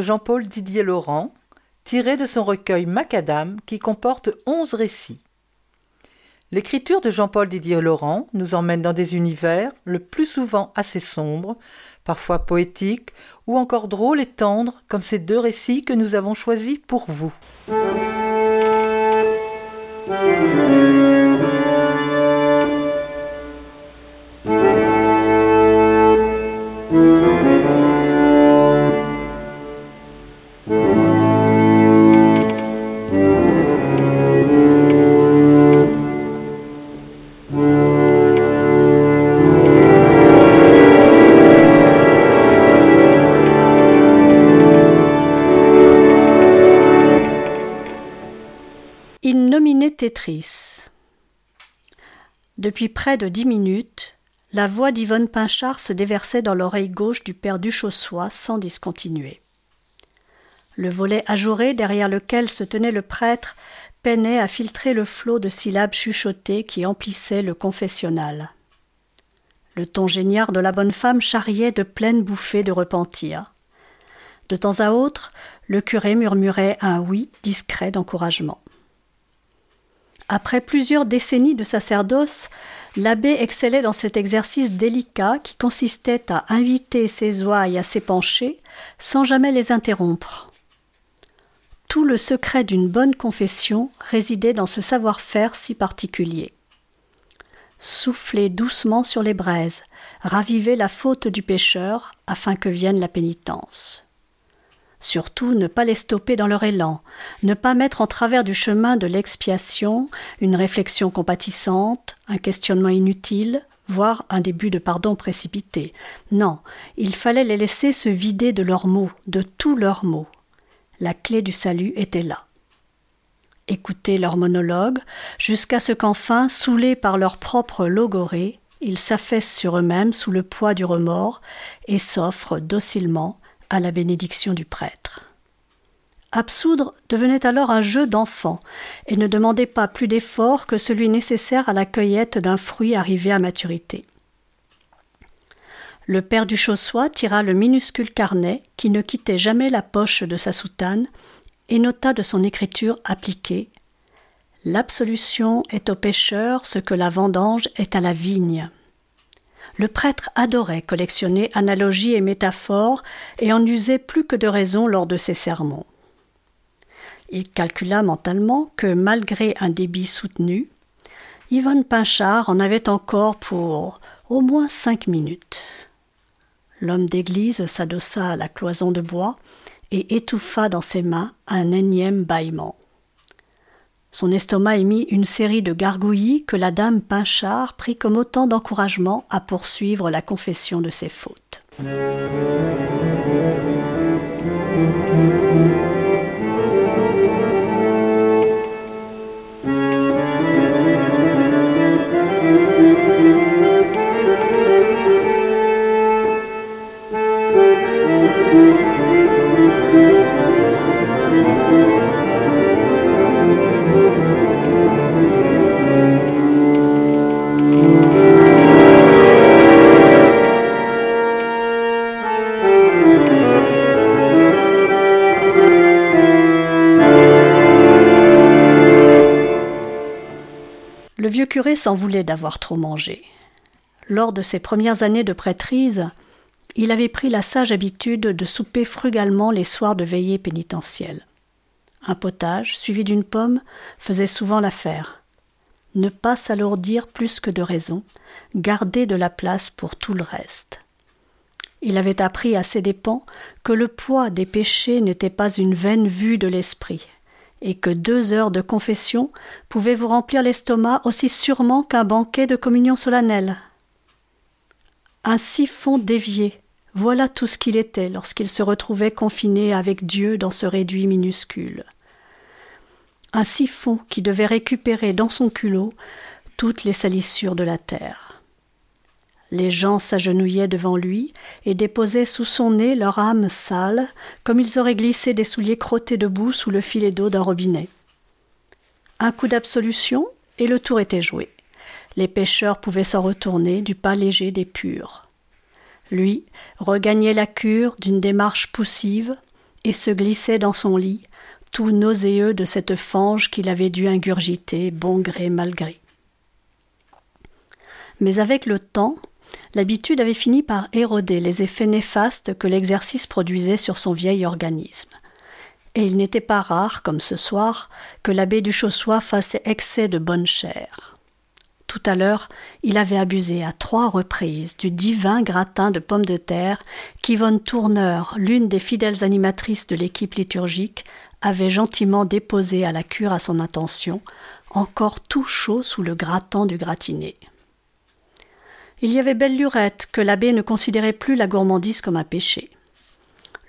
Jean-Paul Didier Laurent, tirées de son recueil Macadam, qui comporte onze récits. L'écriture de Jean-Paul Didier Laurent nous emmène dans des univers, le plus souvent assez sombres, parfois poétiques, ou encore drôles et tendres, comme ces deux récits que nous avons choisis pour vous. Près de dix minutes, la voix d'Yvonne Pinchard se déversait dans l'oreille gauche du père Duchossois sans discontinuer. Le volet ajouré derrière lequel se tenait le prêtre peinait à filtrer le flot de syllabes chuchotées qui emplissait le confessionnal. Le ton géniard de la bonne femme charriait de pleines bouffées de repentir. De temps à autre, le curé murmurait un oui discret d'encouragement. Après plusieurs décennies de sacerdoce, l'abbé excellait dans cet exercice délicat qui consistait à inviter ses ouailles à s'épancher sans jamais les interrompre. Tout le secret d'une bonne confession résidait dans ce savoir-faire si particulier. Souffler doucement sur les braises, raviver la faute du pécheur afin que vienne la pénitence. Surtout ne pas les stopper dans leur élan, ne pas mettre en travers du chemin de l'expiation une réflexion compatissante, un questionnement inutile, voire un début de pardon précipité. Non, il fallait les laisser se vider de leurs mots, de tous leurs mots. La clé du salut était là. Écouter leur monologue, jusqu'à ce qu'enfin, saoulés par leur propre logorée, ils s'affaissent sur eux-mêmes sous le poids du remords et s'offrent docilement à la bénédiction du prêtre. Absoudre devenait alors un jeu d'enfant et ne demandait pas plus d'effort que celui nécessaire à la cueillette d'un fruit arrivé à maturité. Le père du Chaussois tira le minuscule carnet qui ne quittait jamais la poche de sa soutane et nota de son écriture appliquée L'absolution est au pécheur ce que la vendange est à la vigne. Le prêtre adorait collectionner analogies et métaphores et en usait plus que de raison lors de ses sermons. Il calcula mentalement que, malgré un débit soutenu, Yvonne Pinchard en avait encore pour au moins cinq minutes. L'homme d'église s'adossa à la cloison de bois et étouffa dans ses mains un énième bâillement. Son estomac émit une série de gargouillis que la dame Pinchard prit comme autant d'encouragement à poursuivre la confession de ses fautes. Curé s'en voulait d'avoir trop mangé. Lors de ses premières années de prêtrise, il avait pris la sage habitude de souper frugalement les soirs de veillée pénitentielle. Un potage, suivi d'une pomme, faisait souvent l'affaire. Ne pas s'alourdir plus que de raison, garder de la place pour tout le reste. Il avait appris à ses dépens que le poids des péchés n'était pas une vaine vue de l'esprit, et que deux heures de confession pouvaient vous remplir l'estomac aussi sûrement qu'un banquet de communion solennelle. Un siphon dévié, voilà tout ce qu'il était lorsqu'il se retrouvait confiné avec Dieu dans ce réduit minuscule. Un siphon qui devait récupérer dans son culot toutes les salissures de la terre. Les gens s'agenouillaient devant lui et déposaient sous son nez leur âme sale, comme ils auraient glissé des souliers crottés de boue sous le filet d'eau d'un robinet. Un coup d'absolution, et le tour était joué. Les pêcheurs pouvaient s'en retourner du pas léger des purs. Lui regagnait la cure d'une démarche poussive et se glissait dans son lit, tout nauséeux de cette fange qu'il avait dû ingurgiter bon gré mal gré. Mais avec le temps, l'habitude avait fini par éroder les effets néfastes que l'exercice produisait sur son vieil organisme. Et il n'était pas rare, comme ce soir, que l'abbé du Chaussois fasse excès de bonne chair. Tout à l'heure, il avait abusé à trois reprises du divin gratin de pommes de terre qu'Yvonne Tourneur, l'une des fidèles animatrices de l'équipe liturgique, avait gentiment déposé à la cure à son intention, encore tout chaud sous le gratin du gratiné. Il y avait belle lurette que l'abbé ne considérait plus la gourmandise comme un péché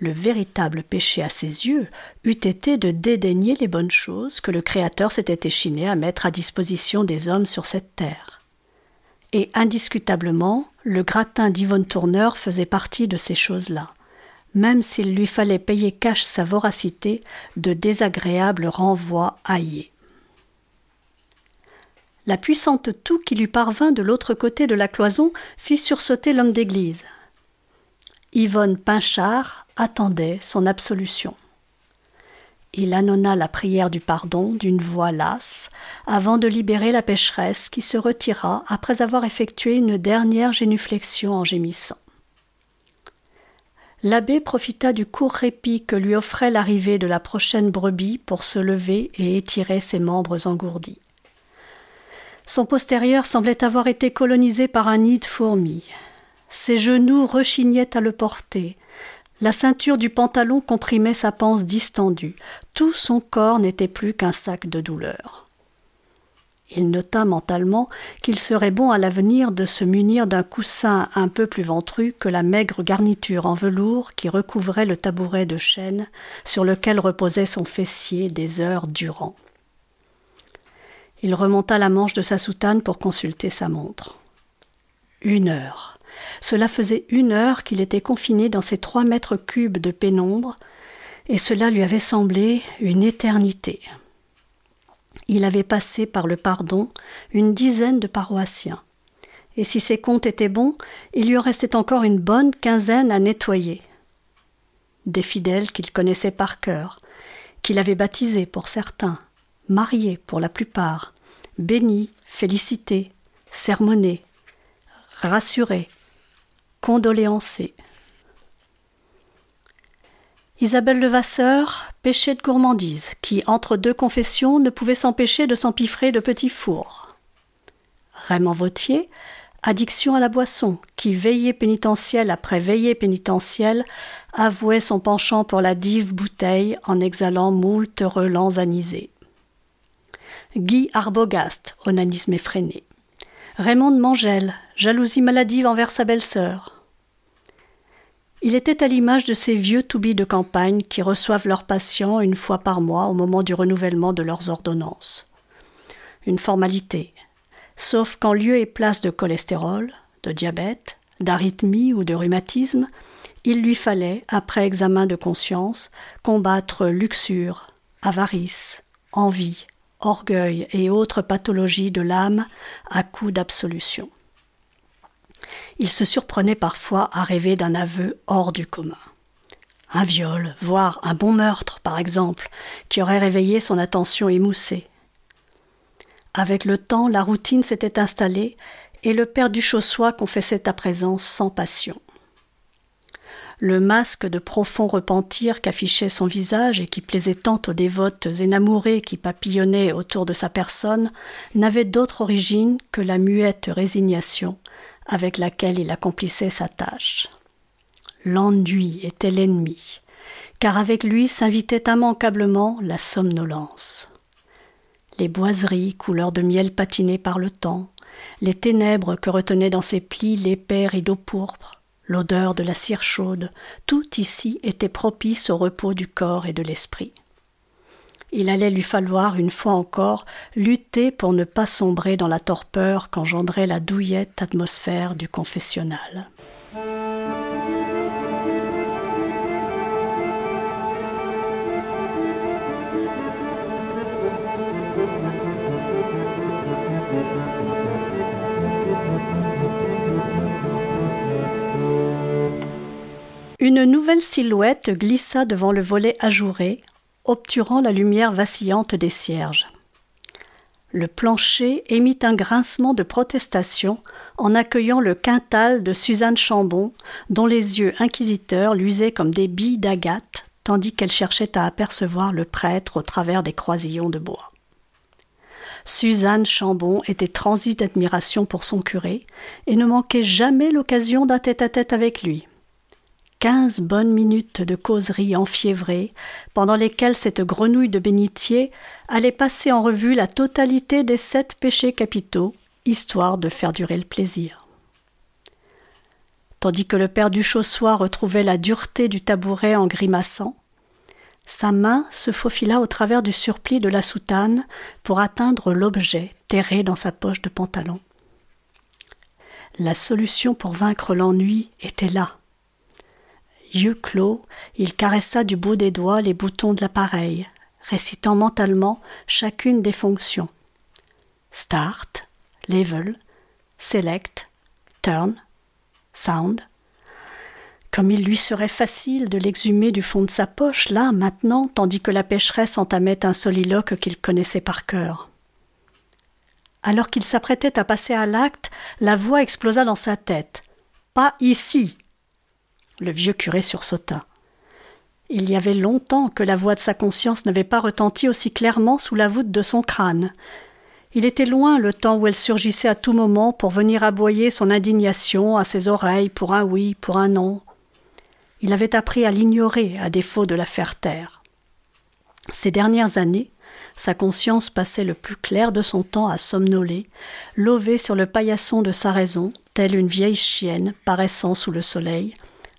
le véritable péché à ses yeux eût été de dédaigner les bonnes choses que le Créateur s'était échiné à mettre à disposition des hommes sur cette terre. Et indiscutablement, le gratin d'Yvonne Tourneur faisait partie de ces choses-là, même s'il lui fallait payer cash sa voracité de désagréables renvois haillés. La puissante toux qui lui parvint de l'autre côté de la cloison fit sursauter l'homme d'église. Yvonne Pinchard attendait son absolution. Il annonna la prière du pardon d'une voix lasse, avant de libérer la pécheresse qui se retira après avoir effectué une dernière génuflexion en gémissant. L'abbé profita du court répit que lui offrait l'arrivée de la prochaine brebis pour se lever et étirer ses membres engourdis. Son postérieur semblait avoir été colonisé par un nid de fourmis. Ses genoux rechignaient à le porter. La ceinture du pantalon comprimait sa panse distendue. Tout son corps n'était plus qu'un sac de douleur. Il nota mentalement qu'il serait bon à l'avenir de se munir d'un coussin un peu plus ventru que la maigre garniture en velours qui recouvrait le tabouret de chêne sur lequel reposait son fessier des heures durant. Il remonta la manche de sa soutane pour consulter sa montre. Une heure. Cela faisait une heure qu'il était confiné dans ces trois mètres cubes de pénombre, et cela lui avait semblé une éternité. Il avait passé par le pardon une dizaine de paroissiens, et si ses comptes étaient bons, il lui en restait encore une bonne quinzaine à nettoyer. Des fidèles qu'il connaissait par cœur, qu'il avait baptisés pour certains, mariés pour la plupart, bénis, félicités, sermonnés, rassurés, condoléancée. Isabelle Levasseur, péché de gourmandise, qui, entre deux confessions, ne pouvait s'empêcher de s'empiffrer de petits fours. Raymond Vautier, addiction à la boisson, qui, veillée pénitentielle après veillée pénitentielle, avouait son penchant pour la dive bouteille en exhalant moult relents anisés. Guy Arbogast, onanisme effréné. Raymond Mangel, jalousie maladive envers sa belle-sœur. Il était à l'image de ces vieux toubis de campagne qui reçoivent leurs patients une fois par mois au moment du renouvellement de leurs ordonnances. Une formalité, sauf qu'en lieu et place de cholestérol, de diabète, d'arythmie ou de rhumatisme, il lui fallait, après examen de conscience, combattre luxure, avarice, envie, orgueil et autres pathologies de l'âme à coup d'absolution. Il se surprenait parfois à rêver d'un aveu hors du commun. Un viol, voire un bon meurtre, par exemple, qui aurait réveillé son attention émoussée. Avec le temps, la routine s'était installée et le père Duchossois confessait à présent sans passion. Le masque de profond repentir qu'affichait son visage et qui plaisait tant aux dévotes énamourées qui papillonnaient autour de sa personne n'avait d'autre origine que la muette résignation avec laquelle il accomplissait sa tâche. L'ennui était l'ennemi, car avec lui s'invitait immanquablement la somnolence. Les boiseries, couleur de miel patinées par le temps, les ténèbres que retenaient dans ses plis l'épais rideau pourpre, l'odeur de la cire chaude, tout ici était propice au repos du corps et de l'esprit. Il allait lui falloir, une fois encore, lutter pour ne pas sombrer dans la torpeur qu'engendrait la douillette atmosphère du confessionnal. Une nouvelle silhouette glissa devant le volet ajouré, obturant la lumière vacillante des cierges. Le plancher émit un grincement de protestation en accueillant le quintal de Suzanne Chambon, dont les yeux inquisiteurs luisaient comme des billes d'agate, tandis qu'elle cherchait à apercevoir le prêtre au travers des croisillons de bois. Suzanne Chambon était transie d'admiration pour son curé et ne manquait jamais l'occasion d'un tête-à-tête avec lui quinze bonnes minutes de causerie enfiévrée, pendant lesquelles cette grenouille de bénitier allait passer en revue la totalité des sept péchés capitaux, histoire de faire durer le plaisir. Tandis que le père du Chaussois retrouvait la dureté du tabouret en grimaçant, sa main se faufila au travers du surplis de la soutane pour atteindre l'objet terré dans sa poche de pantalon. La solution pour vaincre l'ennui était là Yeux clos, il caressa du bout des doigts les boutons de l'appareil, récitant mentalement chacune des fonctions. Start, Level, Select, Turn, Sound. Comme il lui serait facile de l'exhumer du fond de sa poche, là, maintenant, tandis que la pécheresse entamait un soliloque qu'il connaissait par cœur. Alors qu'il s'apprêtait à passer à l'acte, la voix explosa dans sa tête. Pas ici. Le vieux curé sursauta. Il y avait longtemps que la voix de sa conscience n'avait pas retenti aussi clairement sous la voûte de son crâne. Il était loin le temps où elle surgissait à tout moment pour venir aboyer son indignation à ses oreilles pour un oui, pour un non. Il avait appris à l'ignorer à défaut de la faire taire. Ces dernières années, sa conscience passait le plus clair de son temps à somnoler, lové sur le paillasson de sa raison, telle une vieille chienne paraissant sous le soleil,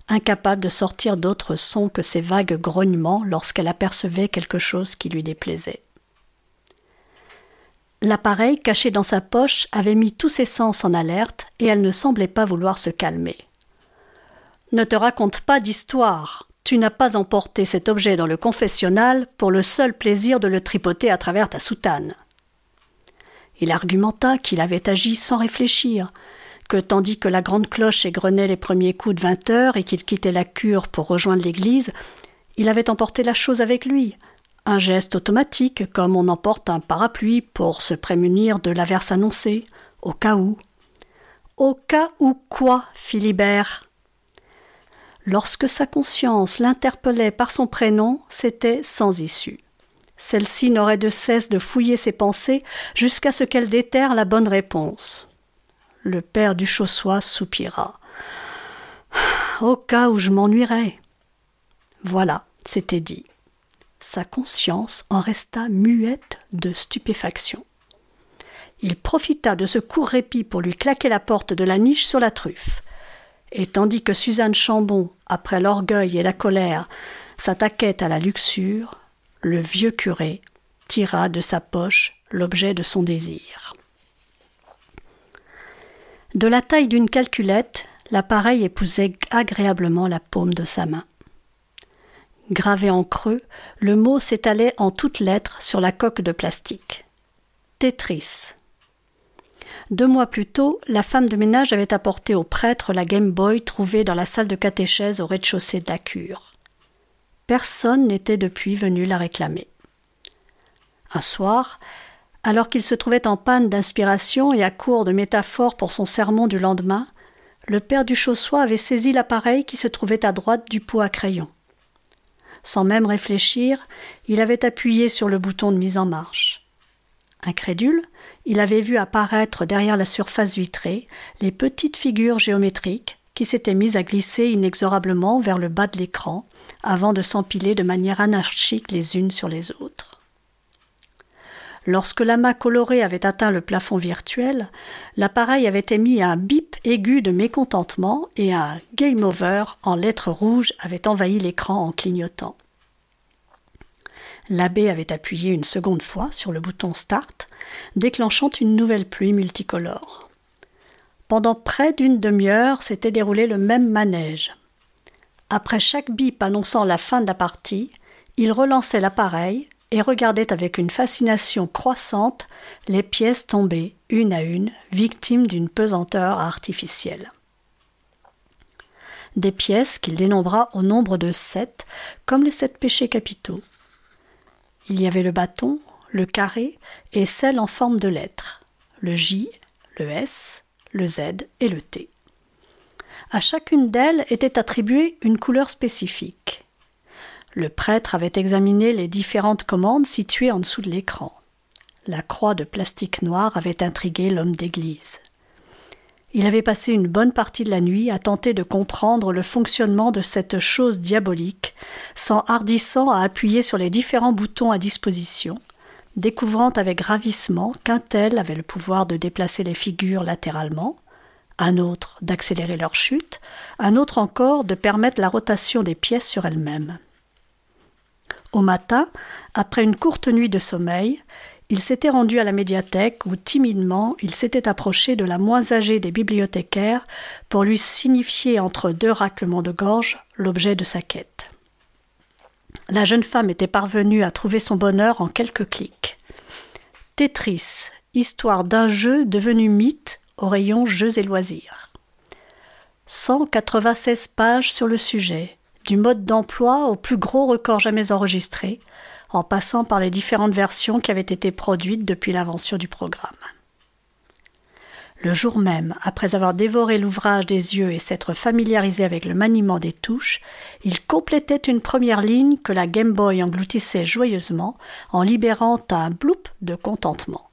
incapable de sortir d'autres sons que ses vagues grognements lorsqu'elle apercevait quelque chose qui lui déplaisait. L'appareil caché dans sa poche avait mis tous ses sens en alerte et elle ne semblait pas vouloir se calmer. Ne te raconte pas d'histoire. Tu n'as pas emporté cet objet dans le confessionnal pour le seul plaisir de le tripoter à travers ta soutane. Il argumenta qu'il avait agi sans réfléchir, que tandis que la grande cloche égrenait les premiers coups de vingt heures et qu'il quittait la cure pour rejoindre l'église, il avait emporté la chose avec lui. Un geste automatique, comme on emporte un parapluie pour se prémunir de l'averse annoncée, au cas où. Au cas où quoi, Philibert? Lorsque sa conscience l'interpellait par son prénom, c'était sans issue. Celle-ci n'aurait de cesse de fouiller ses pensées jusqu'à ce qu'elle déterre la bonne réponse. Le père du Chaussois soupira. Au cas où je m'ennuierais. Voilà, c'était dit. Sa conscience en resta muette de stupéfaction. Il profita de ce court répit pour lui claquer la porte de la niche sur la truffe. Et tandis que Suzanne Chambon, après l'orgueil et la colère, s'attaquait à la luxure, le vieux curé tira de sa poche l'objet de son désir. De la taille d'une calculette, l'appareil épousait agréablement la paume de sa main. Gravé en creux, le mot s'étalait en toutes lettres sur la coque de plastique. Tetris. Deux mois plus tôt, la femme de ménage avait apporté au prêtre la Game Boy trouvée dans la salle de catéchèse au rez-de-chaussée de la cure. Personne n'était depuis venu la réclamer. Un soir, Alors qu'il se trouvait en panne d'inspiration et à court de métaphores pour son sermon du lendemain, le père du Chaussois avait saisi l'appareil qui se trouvait à droite du pot à crayon. Sans même réfléchir, il avait appuyé sur le bouton de mise en marche. Incrédule, il avait vu apparaître derrière la surface vitrée les petites figures géométriques qui s'étaient mises à glisser inexorablement vers le bas de l'écran avant de s'empiler de manière anarchique les unes sur les autres. Lorsque l'amas coloré avait atteint le plafond virtuel, l'appareil avait émis un bip aigu de mécontentement et un game over en lettres rouges avait envahi l'écran en clignotant. L'abbé avait appuyé une seconde fois sur le bouton Start, déclenchant une nouvelle pluie multicolore. Pendant près d'une demi-heure s'était déroulé le même manège. Après chaque bip annonçant la fin de la partie, il relançait l'appareil, et regardait avec une fascination croissante les pièces tombées, une à une, victimes d'une pesanteur artificielle. Des pièces qu'il dénombra au nombre de sept, comme les sept péchés capitaux. Il y avait le bâton, le carré et celle en forme de lettre, le J, le S, le Z et le T. À chacune d'elles était attribuée une couleur spécifique. Le prêtre avait examiné les différentes commandes situées en dessous de l'écran. La croix de plastique noir avait intrigué l'homme d'église. Il avait passé une bonne partie de la nuit à tenter de comprendre le fonctionnement de cette chose diabolique, s'en hardissant à appuyer sur les différents boutons à disposition, découvrant avec ravissement qu'un tel avait le pouvoir de déplacer les figures latéralement, un autre d'accélérer leur chute, un autre encore de permettre la rotation des pièces sur elles-mêmes. Au matin, après une courte nuit de sommeil, il s'était rendu à la médiathèque où timidement il s'était approché de la moins âgée des bibliothécaires pour lui signifier entre deux raclements de gorge l'objet de sa quête. La jeune femme était parvenue à trouver son bonheur en quelques clics. Tetris, histoire d'un jeu devenu mythe au rayon Jeux et loisirs. 196 pages sur le sujet, du mode d'emploi au plus gros record jamais enregistré, en passant par les différentes versions qui avaient été produites depuis l'invention du programme. Le jour même, après avoir dévoré l'ouvrage des yeux et s'être familiarisé avec le maniement des touches, il complétait une première ligne que la Game Boy engloutissait joyeusement en libérant un bloup de contentement.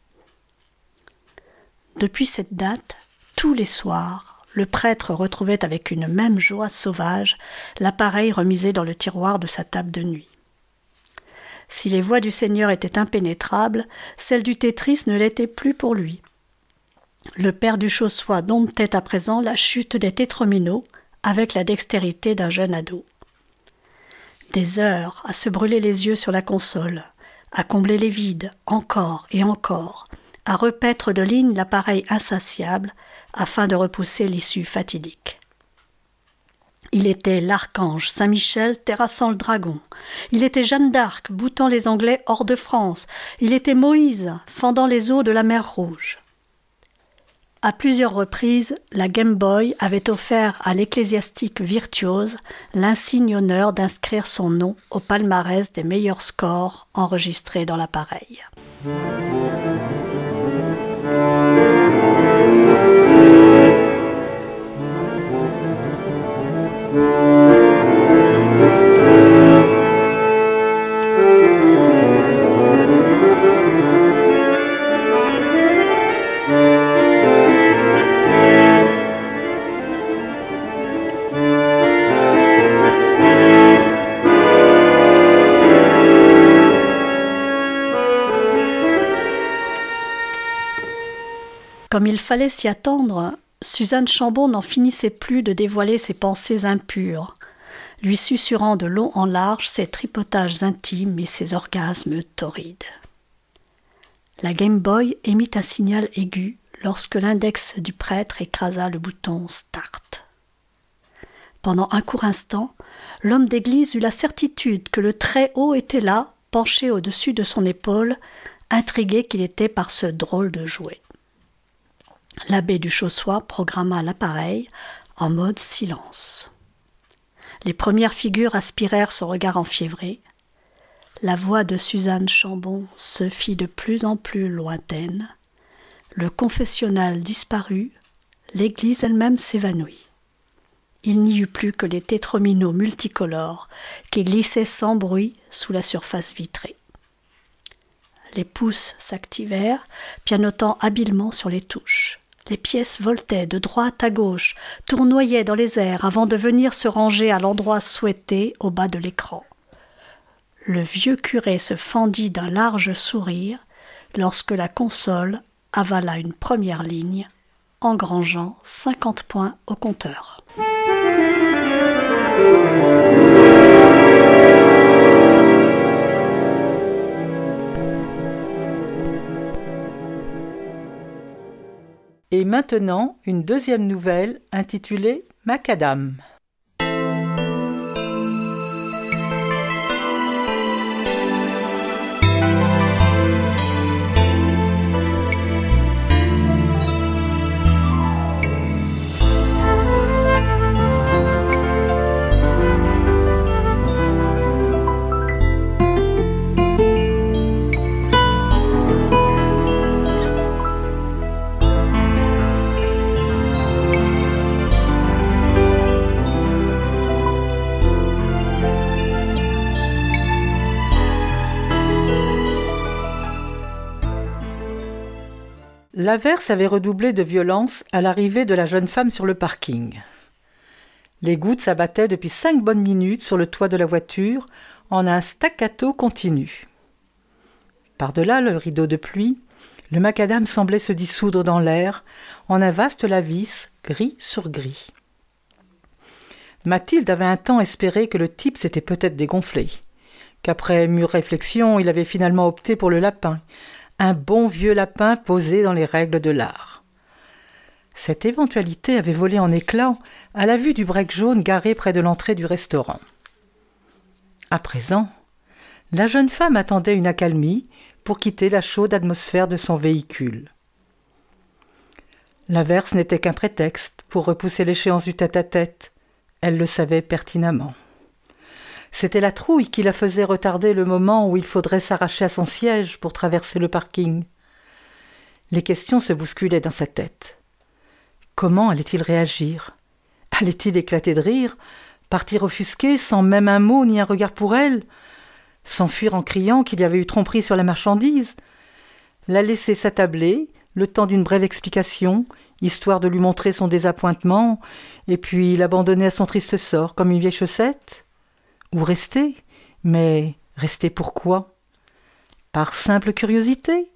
Depuis cette date, tous les soirs, le prêtre retrouvait avec une même joie sauvage l'appareil remisé dans le tiroir de sa table de nuit. Si les voies du Seigneur étaient impénétrables, celles du Tétris ne l'étaient plus pour lui. Le père du Chaussois domptait à présent la chute des tétrominos avec la dextérité d'un jeune ado. Des heures à se brûler les yeux sur la console, à combler les vides, encore et encore, à repaître de ligne l'appareil insatiable afin de repousser l'issue fatidique. Il était l'archange Saint-Michel terrassant le dragon. Il était Jeanne d'Arc boutant les Anglais hors de France. Il était Moïse fendant les eaux de la mer Rouge. À plusieurs reprises, la Game Boy avait offert à l'ecclésiastique virtuose l'insigne honneur d'inscrire son nom au palmarès des meilleurs scores enregistrés dans l'appareil. Comme il fallait s'y attendre, Suzanne Chambon n'en finissait plus de dévoiler ses pensées impures, lui susurrant de long en large ses tripotages intimes et ses orgasmes torrides. La Game Boy émit un signal aigu lorsque l'index du prêtre écrasa le bouton Start. Pendant un court instant, l'homme d'église eut la certitude que le Très-Haut était là, penché au-dessus de son épaule, intrigué qu'il était par ce drôle de jouet. L'abbé du Chaussois programma l'appareil en mode silence. Les premières figures aspirèrent son regard enfiévré. La voix de Suzanne Chambon se fit de plus en plus lointaine. Le confessionnal disparut, l'église elle-même s'évanouit. Il n'y eut plus que les tétrominaux multicolores qui glissaient sans bruit sous la surface vitrée. Les pouces s'activèrent, pianotant habilement sur les touches. Les pièces voltaient de droite à gauche, tournoyaient dans les airs avant de venir se ranger à l'endroit souhaité au bas de l'écran. Le vieux curé se fendit d'un large sourire lorsque la console avala une première ligne, engrangeant cinquante points au compteur. Et maintenant, une deuxième nouvelle intitulée Macadam. L'averse avait redoublé de violence à l'arrivée de la jeune femme sur le parking. Les gouttes s'abattaient depuis cinq bonnes minutes sur le toit de la voiture en un staccato continu. Par-delà le rideau de pluie, le macadam semblait se dissoudre dans l'air en un vaste lavis gris sur gris. Mathilde avait un temps espéré que le type s'était peut-être dégonflé, qu'après mûre réflexion il avait finalement opté pour le lapin, un bon vieux lapin posé dans les règles de l'art. Cette éventualité avait volé en éclats à la vue du break jaune garé près de l'entrée du restaurant. À présent, la jeune femme attendait une accalmie pour quitter la chaude atmosphère de son véhicule. L'averse n'était qu'un prétexte pour repousser l'échéance du tête-à-tête. Elle le savait pertinemment. C'était la trouille qui la faisait retarder le moment où il faudrait s'arracher à son siège pour traverser le parking. Les questions se bousculaient dans sa tête. Comment allait-il réagir? Allait-il éclater de rire? Partir offusqué sans même un mot ni un regard pour elle? S'enfuir en criant qu'il y avait eu tromperie sur la marchandise? La laisser s'attabler, le temps d'une brève explication, histoire de lui montrer son désappointement, et puis l'abandonner à son triste sort comme une vieille chaussette? Ou rester. Mais rester pourquoi Par simple curiosité?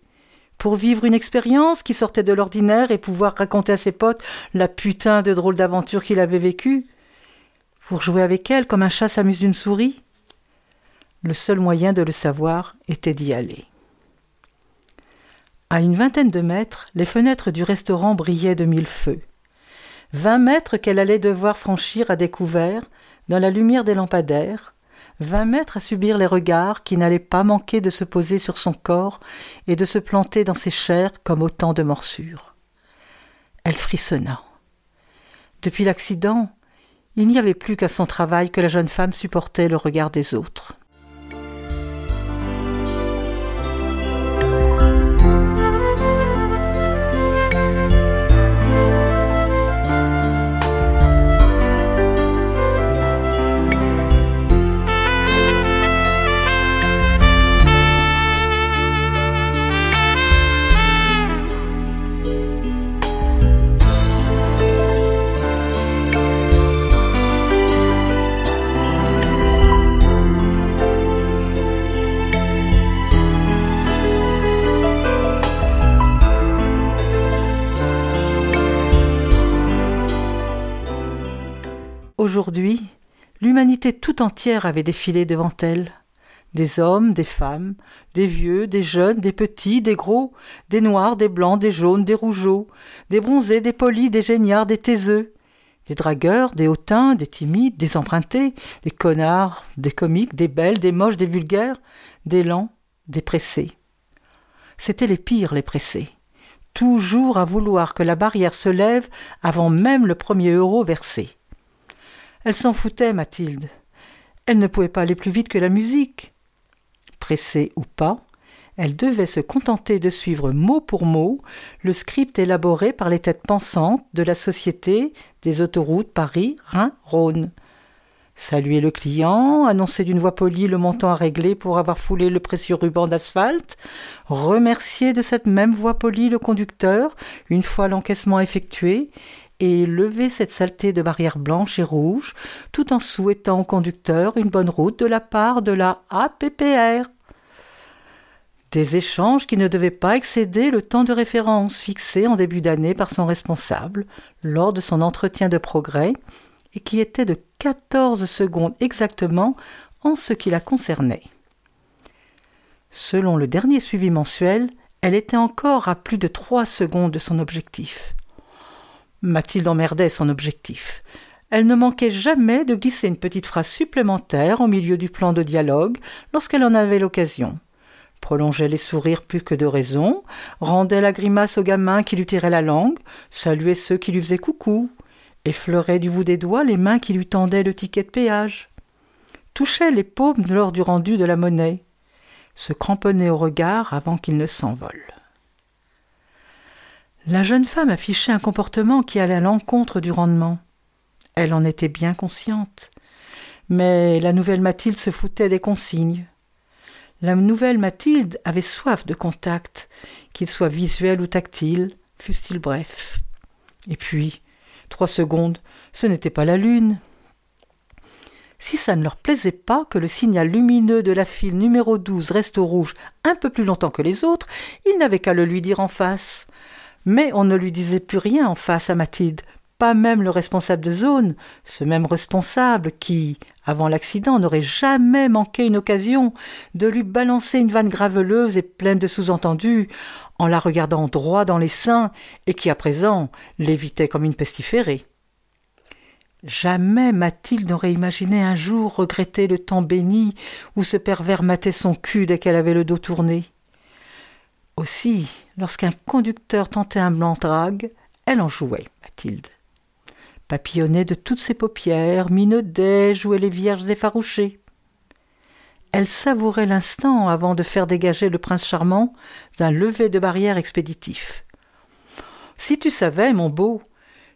Pour vivre une expérience qui sortait de l'ordinaire et pouvoir raconter à ses potes la putain de drôle d'aventure qu'il avait vécue Pour jouer avec elle comme un chat s'amuse d'une souris? Le seul moyen de le savoir était d'y aller. À une vingtaine de mètres, les fenêtres du restaurant brillaient de mille feux. Vingt mètres qu'elle allait devoir franchir à découvert, dans la lumière des lampadaires, vingt mètres à subir les regards qui n'allaient pas manquer de se poser sur son corps et de se planter dans ses chairs comme autant de morsures. Elle frissonna. Depuis l'accident, il n'y avait plus qu'à son travail que la jeune femme supportait le regard des autres. Aujourd'hui, l'humanité tout entière avait défilé devant elle. Des hommes, des femmes, des vieux, des jeunes, des petits, des gros, des noirs, des blancs, des jaunes, des rougeaux, des bronzés, des polis, des géniards, des taiseux, des dragueurs, des hautains, des timides, des empruntés, des connards, des comiques, des belles, des moches, des vulgaires, des lents, des pressés. C'étaient les pires, les pressés. Toujours à vouloir que la barrière se lève avant même le premier euro versé. Elle s'en foutait, Mathilde. Elle ne pouvait pas aller plus vite que la musique. pressée ou pas, elle devait se contenter de suivre mot pour mot le script élaboré par les têtes pensantes de la Société des autoroutes Paris-Rhin-Rhône. Saluer le client, annoncer d'une voix polie le montant à régler pour avoir foulé le précieux ruban d'asphalte, remercier de cette même voix polie le conducteur une fois l'encaissement effectué, et lever cette saleté de barrière blanche et rouge, tout en souhaitant au conducteur une bonne route de la part de la APPR. Des échanges qui ne devaient pas excéder le temps de référence fixé en début d'année par son responsable lors de son entretien de progrès et qui était de 14 secondes exactement en ce qui la concernait. Selon le dernier suivi mensuel, elle était encore à plus de trois secondes de son objectif. Mathilde emmerdait son objectif. Elle ne manquait jamais de glisser une petite phrase supplémentaire au milieu du plan de dialogue lorsqu'elle en avait l'occasion. Prolongeait les sourires plus que de raison, rendait la grimace au gamin qui lui tirait la langue, saluait ceux qui lui faisaient coucou, effleurait du bout des doigts les mains qui lui tendaient le ticket de péage, touchait les paumes lors du rendu de la monnaie, se cramponnait au regard avant qu'il ne s'envole. La jeune femme affichait un comportement qui allait à l'encontre du rendement. Elle en était bien consciente. Mais la nouvelle Mathilde se foutait des consignes. La nouvelle Mathilde avait soif de contact, qu'il soit visuel ou tactile, fût-il bref. Et puis, Trois secondes, ce n'était pas la lune. Si ça ne leur plaisait pas que le signal lumineux de la file numéro 12 reste au rouge un peu plus longtemps que les autres, ils n'avaient qu'à le lui dire en face. Mais on ne lui disait plus rien en face à Mathilde, pas même le responsable de zone, ce même responsable qui, avant l'accident, n'aurait jamais manqué une occasion de lui balancer une vanne graveleuse et pleine de sous-entendus, en la regardant droit dans les seins, et qui à présent l'évitait comme une pestiférée. Jamais Mathilde n'aurait imaginé un jour regretter le temps béni où ce pervers matait son cul dès qu'elle avait le dos tourné. Aussi, lorsqu'un conducteur tentait un blanc drague, elle en jouait, Mathilde. Papillonnait de toutes ses paupières, minaudait, jouait les vierges effarouchées. Elle savourait l'instant avant de faire dégager le prince charmant d'un lever de barrière expéditif. Si tu savais, mon beau,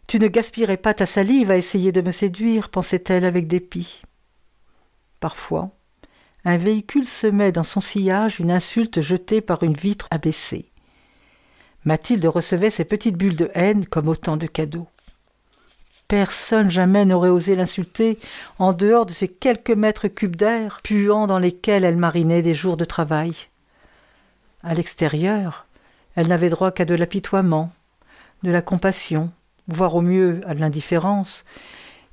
tu ne gaspillerais pas ta salive à essayer de me séduire, pensait-elle avec dépit. Parfois, un véhicule semait dans son sillage une insulte jetée par une vitre abaissée. Mathilde recevait ces petites bulles de haine comme autant de cadeaux. Personne jamais n'aurait osé l'insulter en dehors de ces quelques mètres cubes d'air puants dans lesquels elle marinait des jours de travail. À l'extérieur, elle n'avait droit qu'à de l'apitoiement, de la compassion, voire au mieux à de l'indifférence,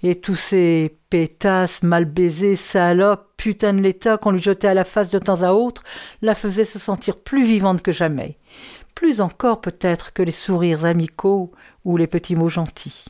et tous ces pétasses mal baisées, salopes, l'état qu'on lui jetait à la face de temps à autre, la faisaient se sentir plus vivante que jamais, plus encore peut-être que les sourires amicaux ou les petits mots gentils.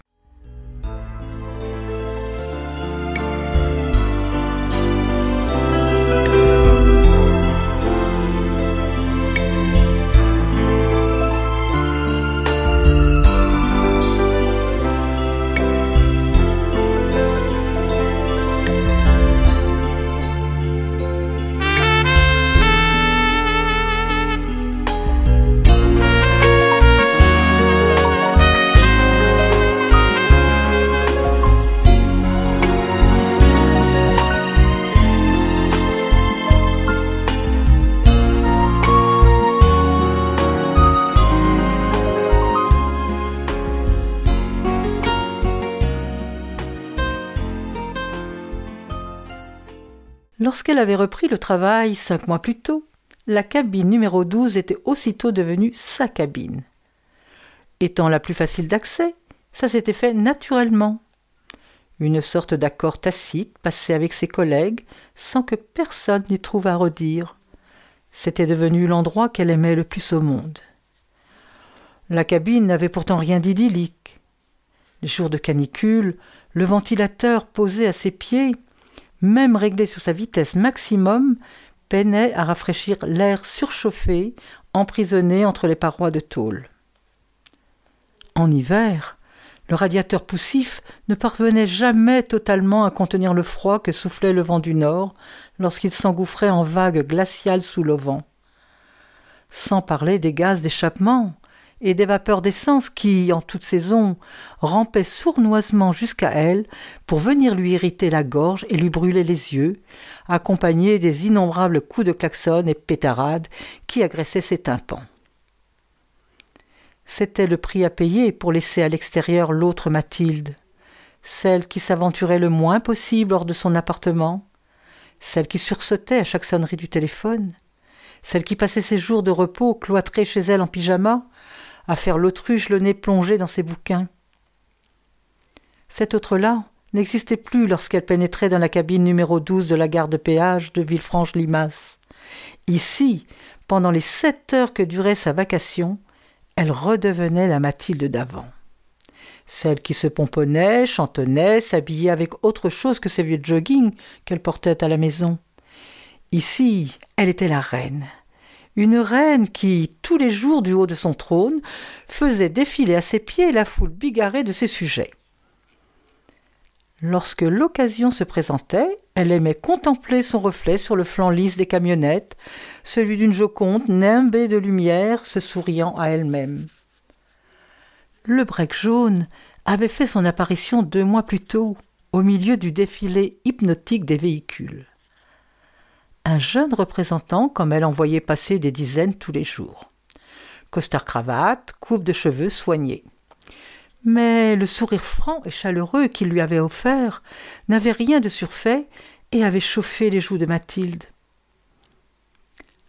Lorsqu'elle avait repris le travail cinq mois plus tôt, la cabine numéro 12 était aussitôt devenue sa cabine. Étant la plus facile d'accès, ça s'était fait naturellement. Une sorte d'accord tacite passé avec ses collègues sans que personne n'y trouve à redire. C'était devenu l'endroit qu'elle aimait le plus au monde. La cabine n'avait pourtant rien d'idyllique. Les jours de canicule, le ventilateur posé à ses pieds même réglé sur sa vitesse maximum, peinait à rafraîchir l'air surchauffé, emprisonné entre les parois de tôle. En hiver, Le radiateur poussif ne parvenait jamais totalement à contenir le froid que soufflait le vent du nord lorsqu'il s'engouffrait en vagues glaciales sous l'auvent. Sans parler des gaz d'échappement et des vapeurs d'essence qui, en toute saison, rampaient sournoisement jusqu'à elle pour venir lui irriter la gorge et lui brûler les yeux, accompagnés des innombrables coups de klaxon et pétarades qui agressaient ses tympans. C'était le prix à payer pour laisser à l'extérieur l'autre Mathilde, celle qui s'aventurait le moins possible hors de son appartement, celle qui sursautait à chaque sonnerie du téléphone, celle qui passait ses jours de repos cloîtrée chez elle en pyjama, à faire l'autruche le nez plongé dans ses bouquins. Cette autre-là n'existait plus lorsqu'elle pénétrait dans la cabine numéro 12 de la gare de péage de Villefranche-Limace. Ici, pendant les sept heures que durait sa vacation, elle redevenait la Mathilde d'avant. Celle qui se pomponnait, chantonnait, s'habillait avec autre chose que ses vieux jogging qu'elle portait à la maison. Ici, elle était la reine. Une reine qui, tous les jours du haut de son trône, faisait défiler à ses pieds la foule bigarrée de ses sujets. Lorsque l'occasion se présentait, elle aimait contempler son reflet sur le flanc lisse des camionnettes, celui d'une Joconde nimbée de lumière se souriant à elle-même. Le break jaune avait fait son apparition deux mois plus tôt, au milieu du défilé hypnotique des véhicules. Un jeune représentant, comme elle en voyait passer des dizaines tous les jours. Costard cravate, coupe de cheveux soignée mais le sourire franc et chaleureux qu'il lui avait offert n'avait rien de surfait et avait chauffé les joues de Mathilde.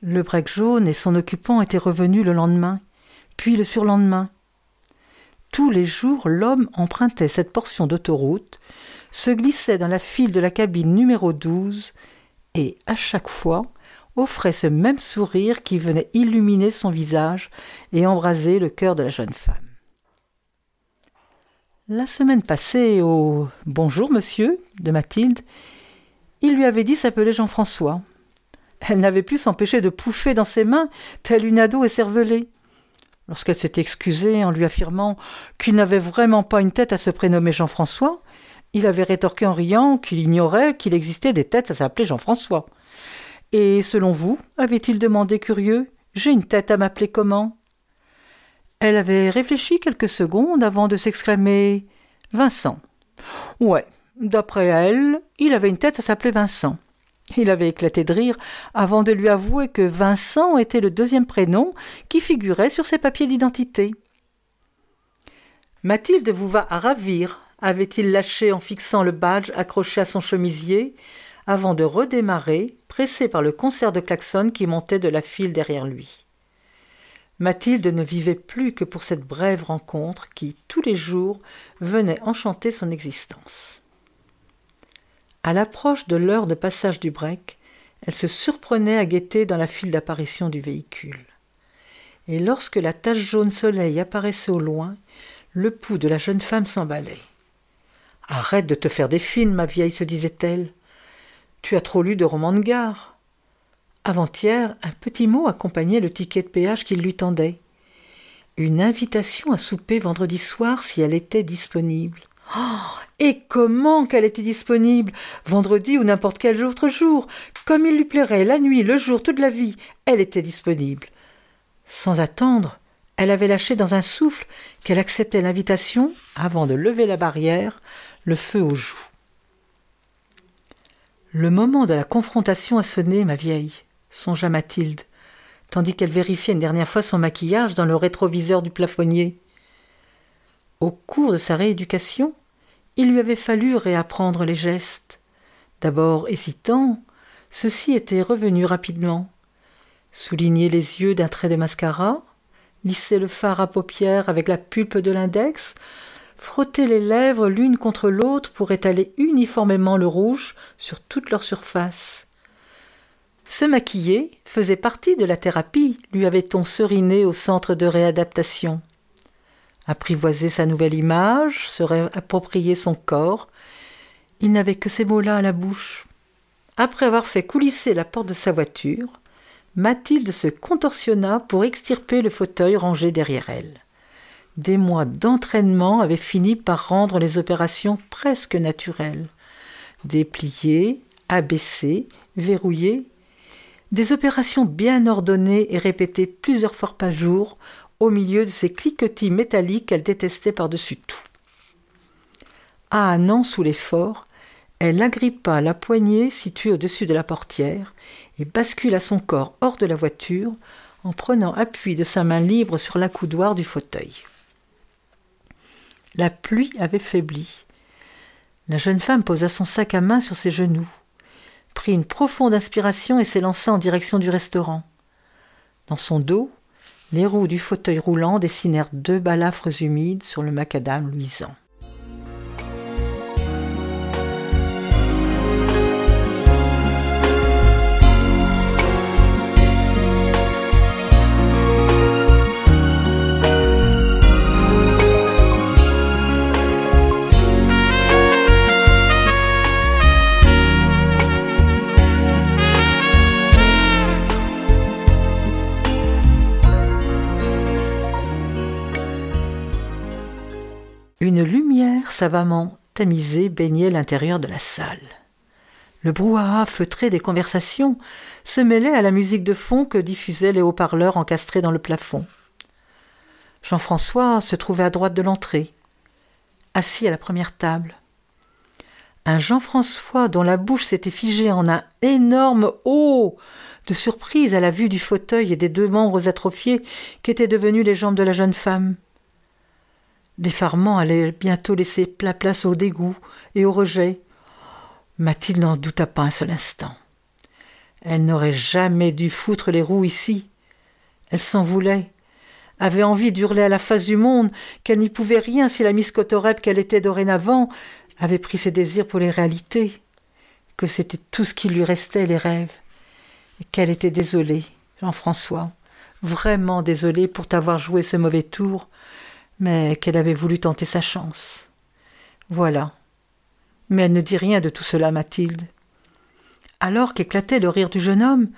Le break jaune et son occupant étaient revenus le lendemain, puis le surlendemain. Tous les jours, l'homme empruntait cette portion d'autoroute, se glissait dans la file de la cabine numéro 12 et, à chaque fois, offrait ce même sourire qui venait illuminer son visage et embraser le cœur de la jeune femme. La semaine passée, au Bonjour monsieur de Mathilde, il lui avait dit s'appeler Jean-François. Elle n'avait pu s'empêcher de pouffer dans ses mains, telle une ado écervelée. Lorsqu'elle s'était excusée en lui affirmant qu'il n'avait vraiment pas une tête à se prénommer Jean-François, il avait rétorqué en riant qu'il ignorait qu'il existait des têtes à s'appeler Jean-François. Et selon vous, avait-il demandé curieux, j'ai une tête à m'appeler comment? Elle avait réfléchi quelques secondes avant de s'exclamer Vincent. Ouais, d'après elle, il avait une tête à s'appeler Vincent. Il avait éclaté de rire avant de lui avouer que Vincent était le deuxième prénom qui figurait sur ses papiers d'identité. Mathilde vous va à ravir, avait-il lâché en fixant le badge accroché à son chemisier, avant de redémarrer, pressé par le concert de klaxon qui montait de la file derrière lui? Mathilde ne vivait plus que pour cette brève rencontre qui, tous les jours, venait enchanter son existence. À l'approche de l'heure de passage du break, elle se surprenait à guetter dans la file d'apparition du véhicule. Et lorsque la tache jaune soleil apparaissait au loin, le pouls de la jeune femme s'emballait. Arrête de te faire des films, ma vieille, se disait-elle. Tu as trop lu de romans de gare. Avant-hier, un petit mot accompagnait le ticket de péage qu'il lui tendait. Une invitation à souper vendredi soir si elle était disponible. Oh, et comment qu'elle était disponible? Vendredi ou n'importe quel autre jour. Comme il lui plairait, la nuit, le jour, toute la vie, elle était disponible. Sans attendre, elle avait lâché dans un souffle qu'elle acceptait l'invitation avant de lever la barrière, le feu aux joues. Le moment de la confrontation a sonné, ma vieille songea Mathilde, tandis qu'elle vérifiait une dernière fois son maquillage dans le rétroviseur du plafonnier. Au cours de sa rééducation, il lui avait fallu réapprendre les gestes. D'abord hésitant, ceci était revenu rapidement. Souligner les yeux d'un trait de mascara, lisser le fard à paupières avec la pulpe de l'index, frotter les lèvres l'une contre l'autre pour étaler uniformément le rouge sur toute leur surface. Se maquiller faisait partie de la thérapie, lui avait-on seriné au centre de réadaptation. Apprivoiser sa nouvelle image, se réapproprier son corps, il n'avait que ces mots-là à la bouche. Après avoir fait coulisser la porte de sa voiture, Mathilde se contorsionna pour extirper le fauteuil rangé derrière elle. Des mois d'entraînement avaient fini par rendre les opérations presque naturelles. Déplier, abaisser, verrouiller, des opérations bien ordonnées et répétées plusieurs fois par jour au milieu de ces cliquetis métalliques qu'elle détestait par-dessus tout. À un an sous l'effort, elle agrippa la poignée située au-dessus de la portière et bascula son corps hors de la voiture en prenant appui de sa main libre sur l'accoudoir du fauteuil. La pluie avait faibli. La jeune femme posa son sac à main sur ses genoux, prit une profonde inspiration et s'élança en direction du restaurant. Dans son dos, les roues du fauteuil roulant dessinèrent deux balafres humides sur le macadam luisant. Savamment tamisée baignait l'intérieur de la salle. Le brouhaha feutré des conversations se mêlait à la musique de fond que diffusaient les haut-parleurs encastrés dans le plafond. Jean-François se trouvait à droite de l'entrée, assis à la première table. Un Jean-François dont la bouche s'était figée en un énorme O de surprise à la vue du fauteuil et des deux membres atrophiés qu'étaient devenus les jambes de la jeune femme. L'effarement allait bientôt laisser plat place au dégoût et au rejet. Mathilde n'en douta pas un seul instant. Elle n'aurait jamais dû foutre les roues ici. Elle s'en voulait, avait envie d'hurler à la face du monde qu'elle n'y pouvait rien si la Miss qu'elle était dorénavant avait pris ses désirs pour les réalités, que c'était tout ce qui lui restait, les rêves, et qu'elle était désolée, Jean-François, vraiment désolée pour t'avoir joué ce mauvais tour, mais qu'elle avait voulu tenter sa chance. Voilà. Mais elle ne dit rien de tout cela, Mathilde. Alors qu'éclatait le rire du jeune homme,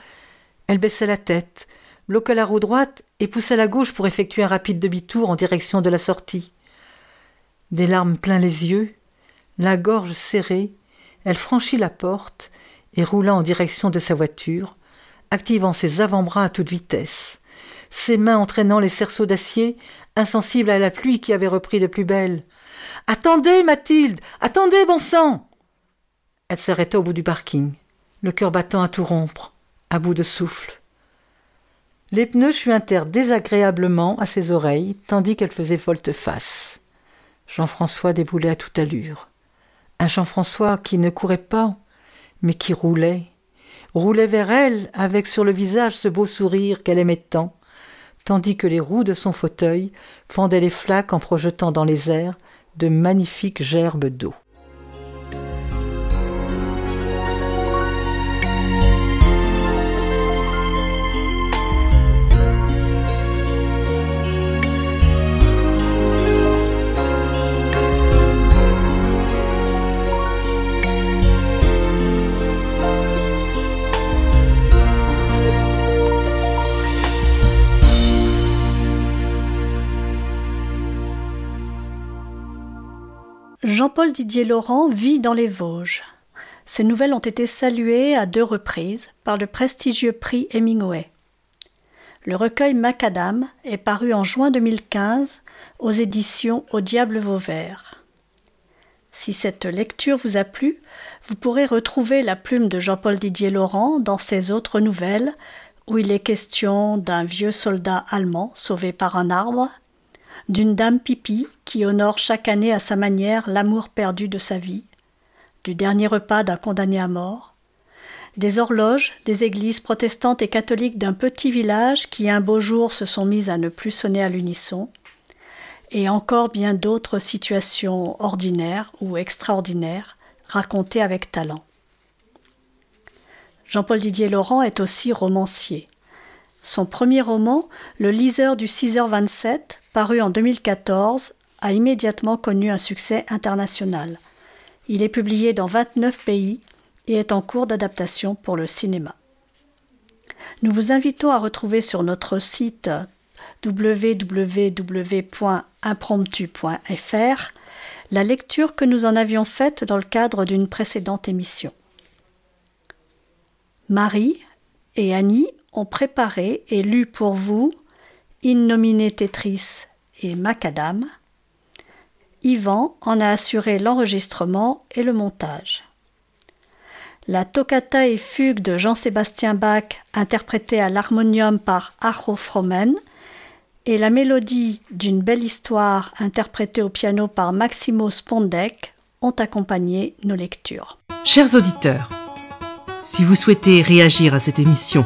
elle baissait la tête, bloqua la roue droite et poussa la gauche pour effectuer un rapide demi-tour en direction de la sortie. Des larmes plein les yeux, la gorge serrée, elle franchit la porte et roula en direction de sa voiture, activant ses avant-bras à toute vitesse, ses mains entraînant les cerceaux d'acier insensible à la pluie qui avait repris de plus belle. Attendez, Mathilde. Attendez, bon sang. Elle s'arrêta au bout du parking, le cœur battant à tout rompre, à bout de souffle. Les pneus chuintèrent désagréablement à ses oreilles, tandis qu'elle faisait volte-face. Jean-François déboulait à toute allure. Un Jean-François qui ne courait pas, mais qui roulait, roulait vers elle avec sur le visage ce beau sourire qu'elle aimait tant, tandis que les roues de son fauteuil fendaient les flaques en projetant dans les airs de magnifiques gerbes d'eau. Jean-Paul Didier Laurent vit dans les Vosges. Ses nouvelles ont été saluées à deux reprises par le prestigieux prix Hemingway. Le recueil Macadam est paru en juin 2015 aux éditions Au Diable Vauvert. Si cette lecture vous a plu, vous pourrez retrouver la plume de Jean-Paul Didier Laurent dans ses autres nouvelles, où il est question d'un vieux soldat allemand sauvé par un arbre d'une dame pipi qui honore chaque année à sa manière l'amour perdu de sa vie, du dernier repas d'un condamné à mort, des horloges des églises protestantes et catholiques d'un petit village qui un beau jour se sont mises à ne plus sonner à l'unisson, et encore bien d'autres situations ordinaires ou extraordinaires racontées avec talent. Jean-Paul Didier Laurent est aussi romancier. Son premier roman, Le liseur du 6h27, paru en 2014, a immédiatement connu un succès international. Il est publié dans 29 pays et est en cours d'adaptation pour le cinéma. Nous vous invitons à retrouver sur notre site www.impromptu.fr la lecture que nous en avions faite dans le cadre d'une précédente émission. Marie et Annie ont préparé et lu pour vous In nomine Tetris et Macadam. Yvan en a assuré l'enregistrement et le montage. La toccata et fugue de Jean-Sébastien Bach, interprétée à l'harmonium par Acho Fromen, et la mélodie d'une belle histoire interprétée au piano par Maximo Spondek ont accompagné nos lectures. Chers auditeurs, si vous souhaitez réagir à cette émission,